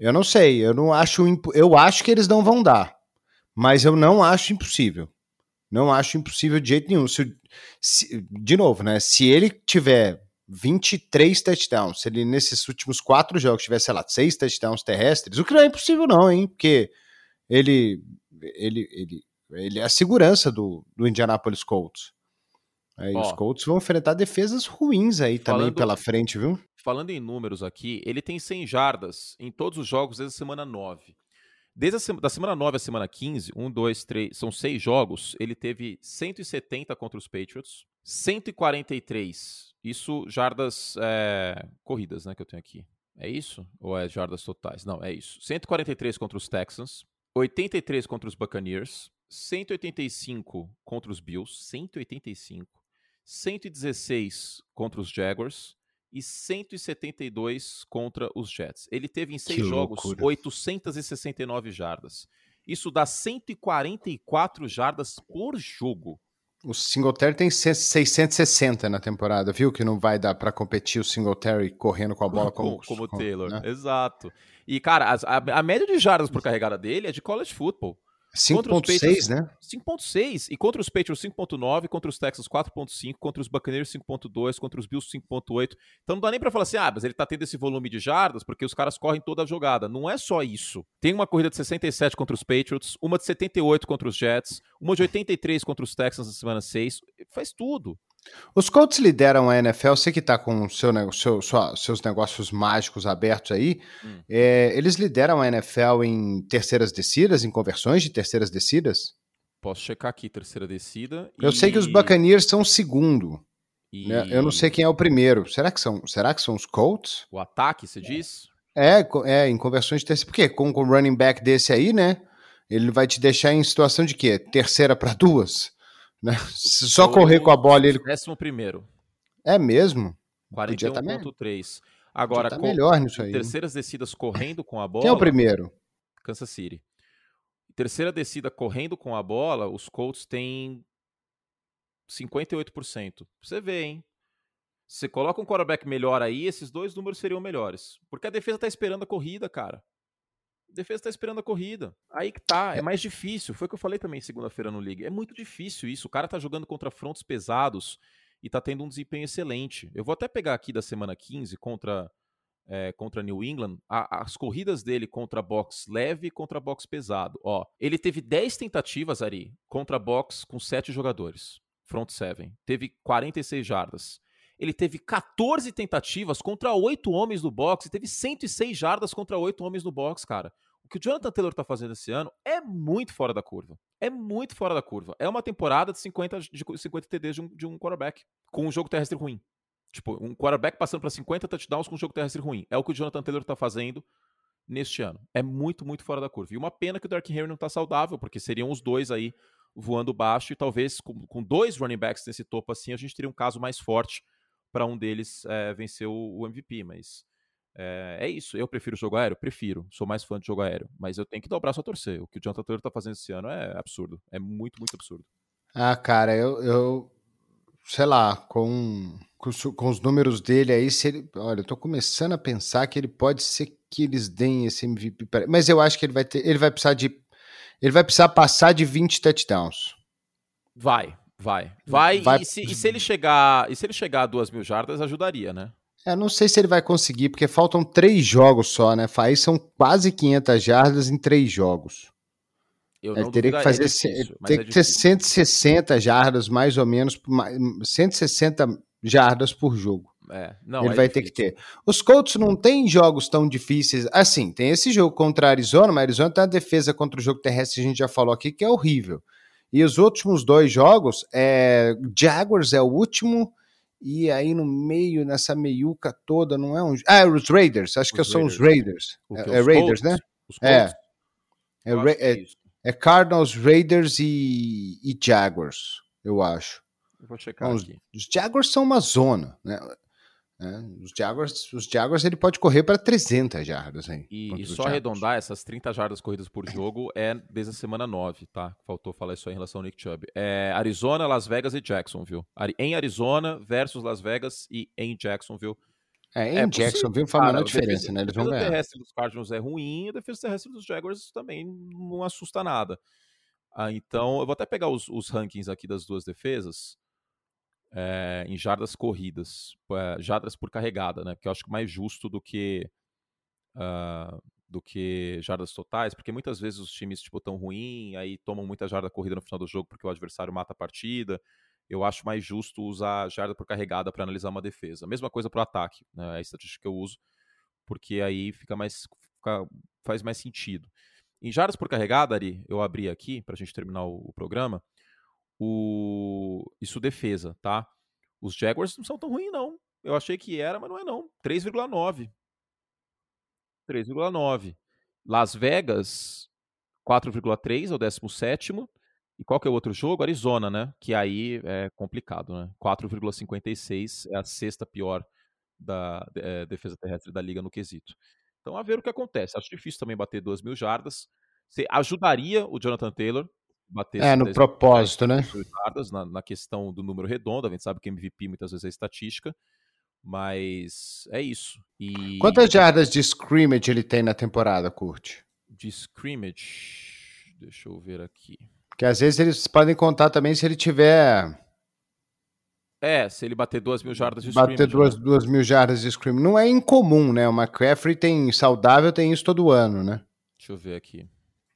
eu não sei, eu não acho eu acho que eles não vão dar, mas eu não acho impossível. Não acho impossível de jeito nenhum. Se, se, de novo, né? Se ele tiver 23 touchdowns, se ele nesses últimos quatro jogos tiver, sei lá, seis touchdowns terrestres, o que não é impossível não, hein? Porque ele ele ele, ele é a segurança do, do Indianapolis Colts. Aí os Colts vão enfrentar defesas ruins aí também pela frente, viu? Falando em números aqui, ele tem 100 jardas em todos os jogos desde a semana 9. Desde a sema, da semana 9 à semana 15, 1, 2, 3, são seis jogos, ele teve 170 contra os Patriots, 143, isso jardas é, corridas, né, que eu tenho aqui. É isso? Ou é jardas totais? Não, é isso. 143 contra os Texans, 83 contra os Buccaneers, 185 contra os Bills, 185, 116 contra os Jaguars, e 172 contra os Jets. Ele teve em seis jogos loucura. 869 jardas. Isso dá 144 jardas por jogo. O Singletary tem 660 na temporada, viu? Que não vai dar para competir o Singletary correndo com a bola como, como, como Taylor. Né? Exato. E, cara, a, a, média de jardas por carregada dele é de college football. 5.6, né? 5.6. E contra os Patriots 5.9, contra os Texans 4.5, contra os Buccaneers 5.2, contra os Bills 5.8. Então não dá nem para falar assim, ah, mas ele tá tendo esse volume de jardas porque os caras correm toda a jogada. Não é só isso. Tem uma corrida de 67 contra os Patriots, uma de 78 contra os Jets, uma de 83 contra os Texans na semana 6. Faz tudo. Os Colts lideram a NFL, você que está com seu, seu, sua, seus negócios mágicos abertos aí, hum. é, eles lideram a NFL em terceiras descidas, em conversões de terceiras descidas? Posso checar aqui, terceira descida. Eu e... sei que os Buccaneers são o segundo. E... Né? Eu não sei quem é o primeiro. Será que são, será que são os Colts? O ataque, você diz? É, é em conversões de terceira. Por quê? Com, com um running back desse aí, né? Ele vai te deixar em situação de quê? Terceira para duas? Né? Se só correr com a bola ele. Décimo primeiro. É mesmo? 41.3. Agora, tá melhor nisso aí. Terceiras descidas correndo com a bola. Quem é o primeiro? Kansas City. Terceira descida correndo com a bola, os Colts têm 58%. Você vê, hein? Se você coloca um quarterback melhor aí, esses dois números seriam melhores. Porque a defesa tá esperando a corrida, cara. Defesa tá esperando a corrida. Aí que tá, é, mais difícil. Foi o que eu falei também segunda-feira no League. É muito difícil isso. O cara tá jogando contra frontos pesados e tá tendo um desempenho excelente. Eu vou até pegar aqui da semana 15 contra é, contra New England, a, as corridas dele contra box leve e contra box pesado. Ó, ele teve 10 tentativas, Ari, contra box com 7 jogadores. Front 7. Teve 46 jardas. Ele teve 14 tentativas contra 8 homens no box e teve 106 jardas contra 8 homens no box, cara. O que o Jonathan Taylor tá fazendo esse ano é muito fora da curva. É muito fora da curva. É uma temporada de 50, de 50 TDs de um, de um quarterback com um jogo terrestre ruim. Tipo, um quarterback passando para 50 touchdowns com um jogo terrestre ruim. É o que o Jonathan Taylor tá fazendo neste ano. É muito, muito fora da curva. E uma pena que o Dark Henry não tá saudável, porque seriam os dois aí voando baixo e talvez com, com dois running backs nesse topo assim, a gente teria um caso mais forte para um deles é, vencer o, o, MVP, mas é, é, isso. Eu prefiro jogo aéreo? Prefiro. Sou mais fã de jogo aéreo. Mas eu tenho que dar o braço a torcer. O que o Jonathan Taylor tá fazendo esse ano é absurdo. É muito, muito absurdo. Ah, cara, eu, eu sei lá, com, com, com, os números dele aí, se ele. Olha, eu tô começando a pensar que ele pode ser que eles deem esse MVP. Pra, mas eu acho que ele vai ter. Ele vai precisar de. Ele vai precisar passar de 20 touchdowns. Vai, Vai. Vai, vai... E, se, e, se, ele chegar. E se ele chegar a duas mil jardas, ajudaria, né? É, não sei se ele vai conseguir, porque faltam três jogos só, né? Aí são quase 500 jardas em três jogos. Eu ele teria que fazer. É difícil, tem é que ter 160 jardas, mais ou menos, 160 jardas por jogo. É, não, ele é vai difícil. ter que ter. Os Colts não têm jogos tão difíceis. Assim, tem esse jogo contra a Arizona, mas a Arizona tem a defesa contra o jogo terrestre, a gente já falou aqui, que é horrível. E os últimos dois jogos, é, Jaguars é o último, e aí no meio, nessa meiuca toda, não é um. Ah, os Raiders, acho os que são os Raiders. É, é, Raiders, Colts? né? é. É, é, é, Cardinals, Raiders e, e Jaguars, eu acho. Eu vou checar então, os Jaguars são uma zona, né? Né? Os, Jaguars, os Jaguars ele pode correr para 300 jardas. Hein, e, e só arredondar, essas 30 jardas corridas por jogo é desde a semana 9, tá? Faltou falar isso aí em relação ao Nick Chubb. É Arizona, Las Vegas e Jacksonville. Em Arizona versus Las Vegas e em Jacksonville. É, em é Jacksonville faz a menor diferença, né? Eles vão ganhar. A defesa terrestre dos Cardinals é ruim, a defesa terrestre dos Jaguars também não assusta nada. Ah, então, eu vou até pegar os, os rankings aqui das duas defesas é, em jardas corridas, é, jardas por carregada, né? Porque eu acho que mais justo do que uh, do que jardas totais, porque muitas vezes os times tipo tão ruim, aí tomam muita jarda corrida no final do jogo porque o adversário mata a partida. Eu acho mais justo usar jarda por carregada para analisar uma defesa. Mesma coisa para o ataque, né? É a estatística que eu uso, porque aí fica mais fica, faz mais sentido. Em jardas por carregada, Ari, eu abri aqui para a gente terminar o, o programa o isso defesa, tá? Os Jaguars não são tão ruins, não. Eu achei que era, mas não é não. 3,9. 3,9. Las Vegas, 4,3 é o 17 E qual que é o outro jogo? Arizona, né? Que aí é complicado, né? 4,56 é a sexta pior da é, defesa terrestre da liga no quesito. Então, a ver o que acontece. Acho difícil também bater 2 mil jardas. Você ajudaria o Jonathan Taylor, bater É, no 10 propósito, né? jardas, na, na questão do número redondo. A gente sabe que MVP muitas vezes é estatística, mas é isso. E Quantas jardas de scrimmage ele tem na temporada, Curte? de scrimmage, deixa eu ver aqui. Porque às vezes eles podem contar também se ele tiver É, se ele bater duas mil jardas de bater scrimmage. duas, né? duas mil jardas de scrimmage. Não é incomum, né? O McCaffrey tem saudável, tem isso todo ano, né? Deixa eu ver aqui.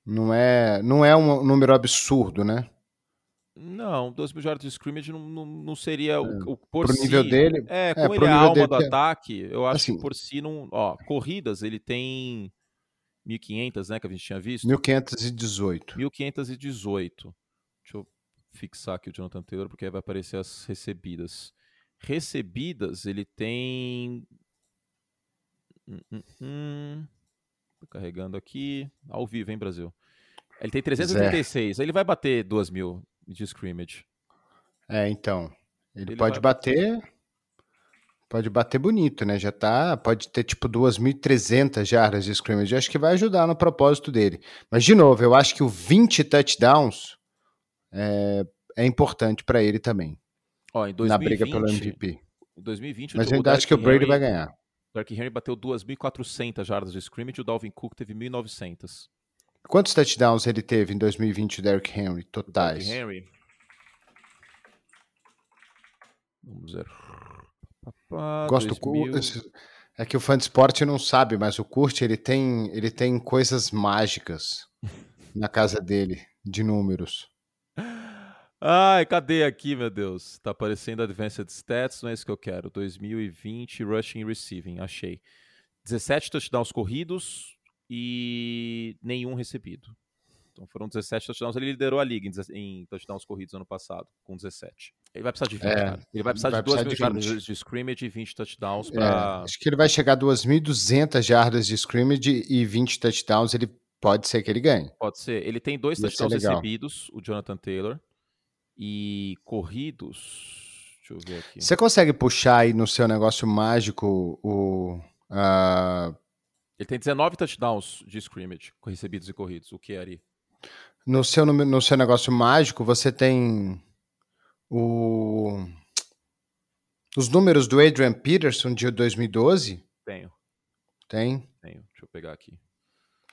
Não é, não é um número absurdo, né? Não, 2 mil jardas de scrimmage não, não, não seria o, o por Pro si. nível dele, É, é, como pro ele é a alma do é. ataque, eu acho Assim. que por si não. Ó, corridas ele tem 1.500, né, que a gente tinha visto. 1518. 1.518. Deixa eu fixar aqui o Jonathan Taylor, porque aí vai aparecer as recebidas. Recebidas, ele tem. Hum, hum, hum. Carregando aqui. Ao vivo, hein, Brasil? Ele tem 336. Ele vai bater 2 mil de scrimmage. É, então. Ele, Ele pode vai bater. Pode bater bonito, né? Já tá. Pode ter tipo 2.300 jardas de scrimmage. Eu acho que vai ajudar no propósito dele. Mas, de novo, eu acho que o 20 touchdowns é, é importante para ele também. Ó, em na briga pelo 2020, MVP. Em 2020, Mas eu ainda acho que o Brady vai ganhar. Derrick Henry bateu 2.400 jardas de scrimmage e o Dalvin Cook teve 1.900. Quantos touchdowns ele teve em 2020, o Derrick Henry? O Derrick Totais. Henry. Vamos ver. Papá, Gosto do 2000. Cu- esse- É que o fã de esporte não sabe, mas o Kurt ele tem, ele tem coisas mágicas na casa dele, de números. Ai, cadê aqui, meu Deus? Tá aparecendo Advanced Stats, não é isso que eu quero. 2020 Rushing e Receiving, achei. 17 touchdowns corridos e nenhum recebido. Então foram 17 touchdowns. Ele liderou a liga em, touchdowns corridos ano passado, com 17. Ele vai precisar de 20, É, cara. Ele vai precisar vai de 2 precisar mil jardas 20. de, scrimmage e 20 touchdowns É, pra... acho que ele vai chegar a 2.200 jardas de scrimmage e 20 touchdowns. Ele pode ser que ele ganhe. Pode ser. Ele tem dois ser touchdowns legal. recebidos, o Jonathan Taylor. E corridos. Deixa eu ver aqui. Você consegue puxar aí no seu negócio mágico o. ah, Ele tem 19 touchdowns de scrimmage, recebidos e corridos. O que é ali? no, seu, no seu negócio mágico, você tem o. Os números do Adrian Peterson de 2012? Tenho, Tem. tenho. Deixa eu pegar aqui.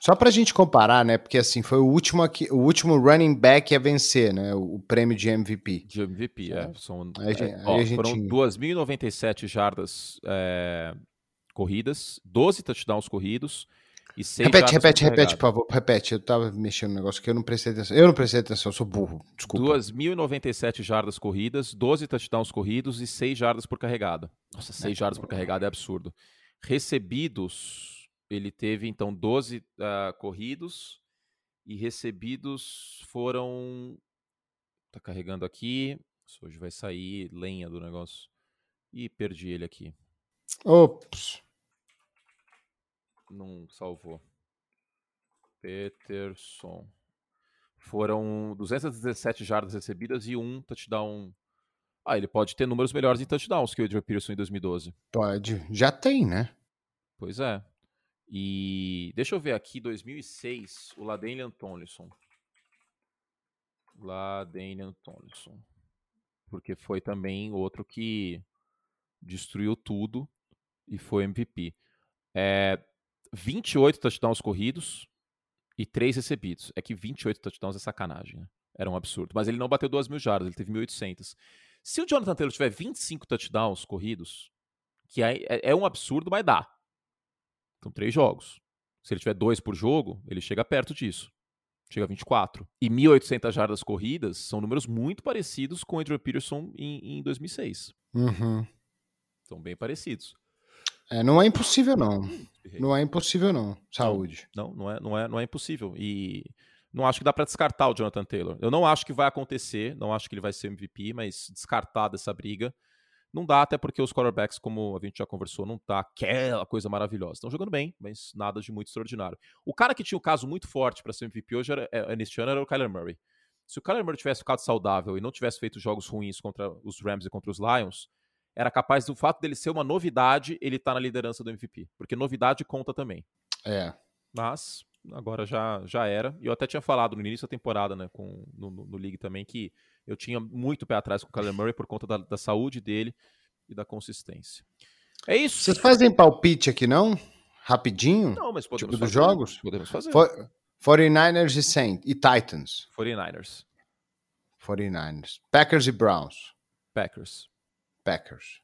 Só pra gente comparar, né? Porque assim, foi o último aqui, o último running back a vencer, né? O, o prêmio de MVP. De MVP, é. São, Aí a é, aí ó, a gente- Foram 2.097 jardas é, corridas, 12 touchdowns corridos e 6 Repete, jardas repete, repete, por favor. Repete. Eu tava mexendo no negócio que eu não prestei atenção. Eu não prestei atenção, eu sou burro. Desculpa. 2.097 jardas corridas, 12 touchdowns corridos e 6 jardas por carregada. Nossa, 6 jardas por carregada é absurdo. Recebidos, ele teve então 12 ah, corridos e recebidos foram. Tá carregando aqui. Isso Hoje vai sair lenha do negócio. Ih, perdi ele aqui. Ops. Não salvou. Peterson. Foram 217 jardas recebidas e um touchdown. Ah, ele pode ter números melhores em touchdowns que o Adrian Peterson em 2012. Pode. Já tem, né? Pois é. E deixa eu ver aqui, 2006, o Ladanian Tomlinson. Ladanian Tomlinson. Porque foi também outro que destruiu tudo e foi MVP. É, 28 touchdowns corridos e 3 recebidos. É que 28 touchdowns é sacanagem, né? Era um absurdo. Mas ele não bateu 2 mil jardas, ele teve 1.800. Se o Jonathan Taylor tiver 25 touchdowns corridos, que é- é um absurdo, mas dá. São três jogos. Se ele tiver dois por jogo, ele chega perto disso. Chega a 24. E 1.800 jardas corridas são números muito parecidos com o Adrian Peterson em, em 2006. Uhum. São bem parecidos. É, não é impossível, não. Não é impossível, não. Saúde. Não, não é, não é, não é impossível. E não acho que dá pra descartar o Jonathan Taylor. Eu não acho que vai acontecer, não acho que ele vai ser MVP, mas descartar dessa briga não dá, até porque os quarterbacks, como a gente já conversou, não tá aquela coisa maravilhosa. Estão jogando bem, mas nada de muito extraordinário. O cara que tinha um caso muito forte pra ser MVP hoje, era, é, neste ano, era o Kyler Murray. Se o Kyler Murray tivesse ficado saudável e não tivesse feito jogos ruins contra os Rams e contra os Lions, era capaz do fato dele ser uma novidade, ele tá na liderança do MVP. Porque novidade conta também. É. Mas agora já, já era. E eu até tinha falado no início da temporada, né, com, no, no, no League também, que eu tinha muito pé atrás com o Kyler Murray por conta da, da saúde dele e da consistência. É isso. Vocês fazem palpite aqui, não? Rapidinho? Não, mas podemos tipo dos fazer. jogos? Podemos fazer. For- 49ers e Saints e Titans. 49ers, 49ers. Packers e Browns. Packers, Packers.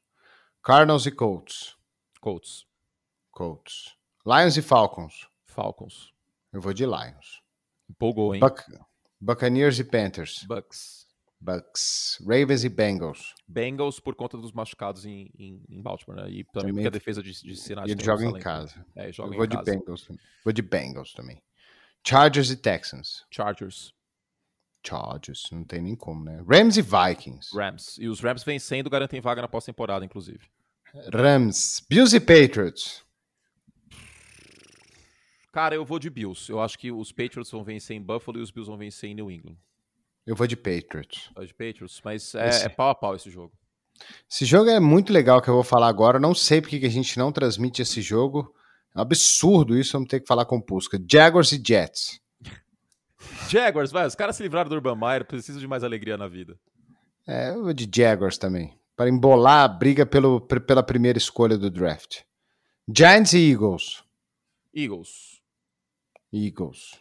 Cardinals e Colts. Colts, Colts. Lions e Falcons. Falcons. Eu vou de Lions. Empolgou, hein? Buc- Buccaneers e Panthers. Bucks. Bucks. Ravens e Bengals. Bengals por conta dos machucados em, em, em Baltimore, né? E também, Também porque a defesa de, de Cincinnati ele joga em talento. casa. É, joga Eu em vou de casa. Bengals. também. Vou de Bengals também. Chargers e Texans. Chargers, Chargers, não tem nem como, né? Rams e Vikings. Rams. E os Rams vencendo garantem vaga na pós-temporada, inclusive. Rams. Bills e Patriots. Cara, eu vou de Bills. Eu acho que os Patriots vão vencer em Buffalo e os Bills vão vencer em New England. Eu vou de Patriots. Vai de Patriots, mas é, Esse- é pau a pau esse jogo. Esse jogo é muito legal que eu vou falar agora. Não sei porque que a gente não transmite esse jogo. É um absurdo isso, vamos ter que falar com Pusca. Jaguars e Jets. Jaguars, vai. Os caras se livraram do Urban Meyer, precisam de mais alegria na vida. É, eu vou de Jaguars também. Para embolar a briga pelo, pela primeira escolha do draft. Giants e Eagles. Eagles. Eagles.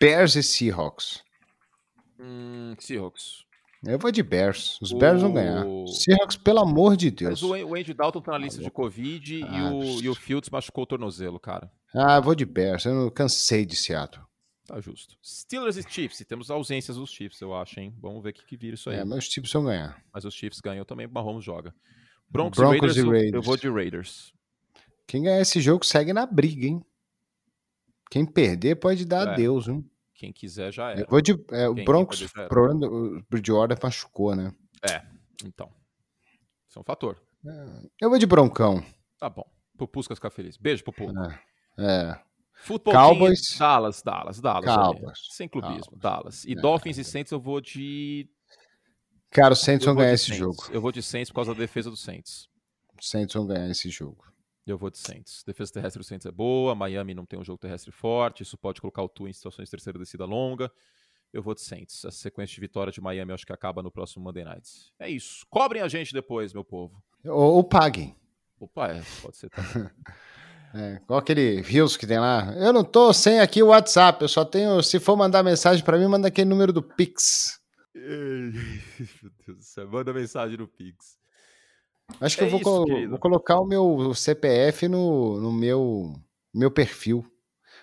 Bears e Seahawks. Hum, Seahawks. Eu vou de Bears. Os Bears vão ganhar. O- Seahawks, pelo amor de Deus. Mas o An- o Andy Dalton tá na lista de louco. Covid e, Ah, o, e o Fields machucou o tornozelo, cara. Ah, vou de Bears. Eu cansei de Seattle. Tá justo. Steelers e Chiefs. E temos ausências dos Chiefs, eu acho, hein? Vamos ver o que, que vira isso aí. É, mas os times vão ganhar. Mas os Chiefs ganham também, o Mahomes joga. Broncos, Broncos e, e Raiders, eu- Eu, Raiders. vou de Raiders. Quem ganhar esse jogo segue na briga, hein? Quem perder pode dar É. adeus, hein? Quem quiser já era. Eu vou de. é, o Quem- Broncos, o problema do- o Bridgewater machucou, né? Então. Isso é um fator. Eu vou de Broncão. Tá bom. Pupusca ficar feliz. Beijo, Pupu. É. Futebol Cowboys. Dallas, Dallas, Dallas. Cowboys. Sem clubismo. Dallas. E É, Dolphins e Saints eu vou de. Cara, os Saints vão ganhar esse Saints. jogo. Eu vou de Saints por causa da defesa do Saints. Saints vão ganhar esse jogo. Eu vou de Saints. Defesa terrestre do Saints é boa. Miami não tem um jogo terrestre forte. Isso pode colocar o Tua em situações de terceira descida longa. Eu vou de Saints. A sequência de vitória de Miami eu acho que acaba no próximo Monday Night. É isso. Cobrem a gente depois, meu povo. Ou, ou paguem. Opa, é, pode ser também. É, igual aquele Rios que tem lá. Eu não tô sem aqui o WhatsApp. Eu só tenho. Se for mandar mensagem pra mim, manda aquele número do Pix. Meu Deus do céu. Manda mensagem no Pix. Acho que É eu vou, isso, colo- vou colocar o meu CPF no, no meu, meu perfil.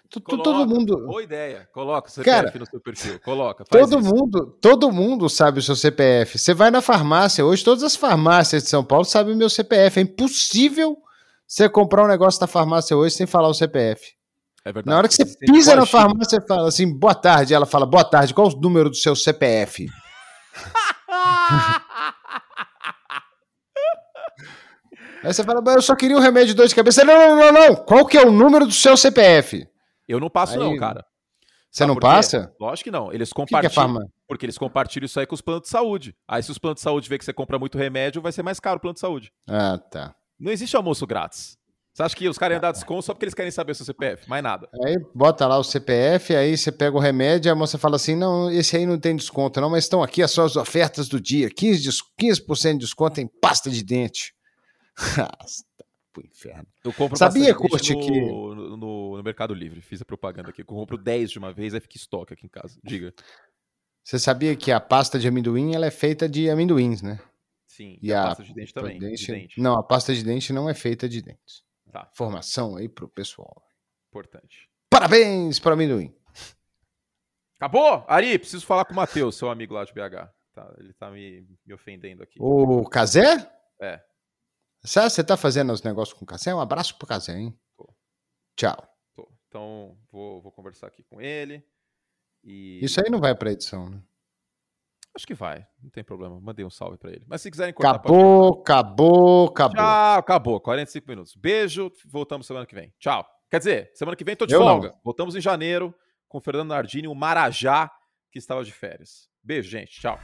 Tu- tu- todo Coloca. mundo. Boa ideia. Coloca o CPF Cara, no seu perfil. Coloca. Todo isso. mundo, todo mundo sabe o seu CPF. Você vai na farmácia, hoje todas as farmácias de São Paulo sabem o meu CPF. É impossível você comprar um negócio na farmácia hoje sem falar o CPF. É verdade. Na hora que você pisa na farmácia, você fala assim, boa tarde. Ela fala, boa tarde, qual o número do seu CPF? Aí você fala, "Mas eu só queria um remédio de dor de cabeça. Não, não, não, não. Qual que é o número do seu CPF? Eu não passo, não, Aí- cara. Você não passa? Lógico que não. Eles O que, que é compartilham. porque eles compartilham isso aí com os planos de saúde. Aí, se os planos de saúde vê que você compra muito remédio, vai ser mais caro o plano de saúde. Ah, tá. Não existe almoço grátis. Você acha que os caras iam dar desconto só porque eles querem saber o seu CPF? Mais nada. Aí bota lá o CPF, aí você pega o remédio, a moça fala assim: não, esse aí não tem desconto, não, mas estão aqui as suas ofertas do dia: 15%, des- 15 de desconto em pasta de dente. Tá pro inferno. Eu compro Sabia, no, que- no, no- no Mercado Livre. Fiz a propaganda aqui. Eu compro 10 de uma vez, aí fica estoque aqui em casa. Diga. Você sabia que a pasta de amendoim ela é feita de amendoins, né? Sim. E a a pasta de dente também. de dente- dente. Não, a pasta de dente não é feita de dentes. Tá. Informação aí pro pessoal. Importante. Parabéns para amendoim. Acabou? Ari, preciso falar com o Matheus, seu amigo lá de BH. Tá, ele tá me, me ofendendo aqui. O Casé? É. Sabe, você tá fazendo os negócios com o Casé? Um abraço pro Casé, hein? Tô. Tchau. Tô. Então, vou, vou conversar aqui com ele. E Isso aí não vai pra edição, né? acho que vai, não tem problema. Mandei um salve pra ele. Mas se quiserem cortar, pode Acabou, acabou, acabou. Tchau, acabou. 45 minutos. Beijo, voltamos semana que vem. Tchau. Quer dizer, semana que vem tô de Eu não. folga. Voltamos em janeiro com o Fernando Nardini, o Marajá, que estava de férias. Beijo, gente. Tchau.